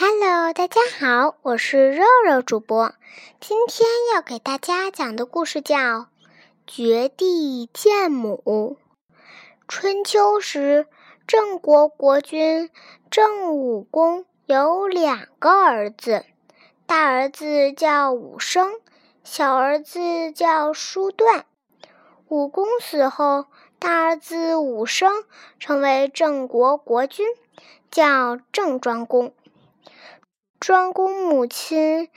Hello，大家好，我是肉肉主播。今天要给大家讲的故事叫《绝地见母》。春秋时，郑国国君郑武公有两个儿子，大儿子叫武生，小儿子叫叔段。武公死后，大儿子武生成为郑国国君，叫郑庄公。庄公母亲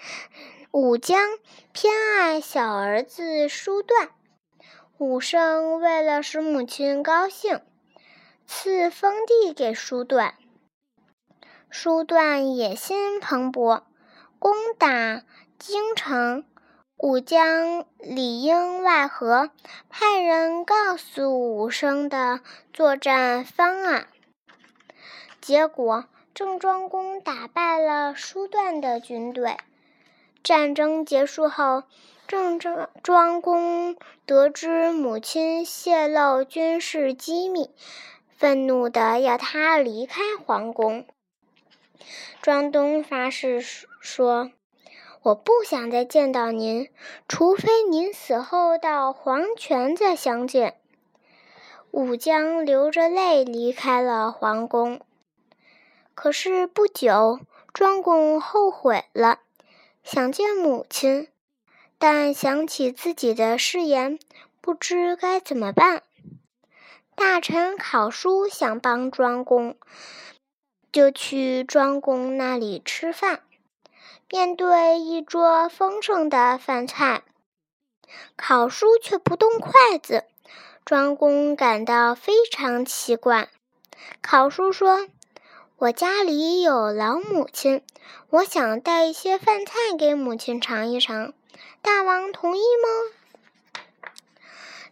武姜偏爱小儿子叔段，武生为了使母亲高兴，赐封地给叔段。叔段野心蓬勃，攻打京城。武姜里应外合，派人告诉武生的作战方案，结果。郑庄公打败了叔段的军队。战争结束后，郑庄庄公得知母亲泄露军事机密，愤怒的要他离开皇宫。庄东发誓说：“我不想再见到您，除非您死后到黄泉再相见。”武姜流着泪离开了皇宫。可是不久，庄公后悔了，想见母亲，但想起自己的誓言，不知该怎么办。大臣考叔想帮庄公，就去庄公那里吃饭。面对一桌丰盛的饭菜，考叔却不动筷子，庄公感到非常奇怪。考叔说。我家里有老母亲，我想带一些饭菜给母亲尝一尝，大王同意吗？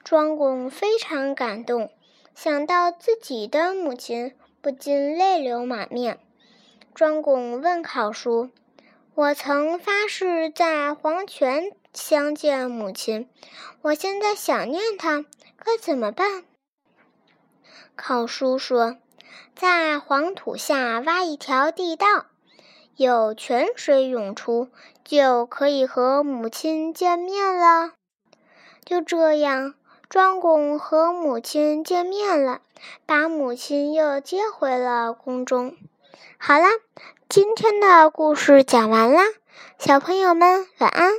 庄公非常感动，想到自己的母亲，不禁泪流满面。庄公问考叔：“我曾发誓在黄泉相见母亲，我现在想念她，该怎么办？”考叔说。在黄土下挖一条地道，有泉水涌出，就可以和母亲见面了。就这样，庄公和母亲见面了，把母亲又接回了宫中。好啦，今天的故事讲完啦，小朋友们晚安。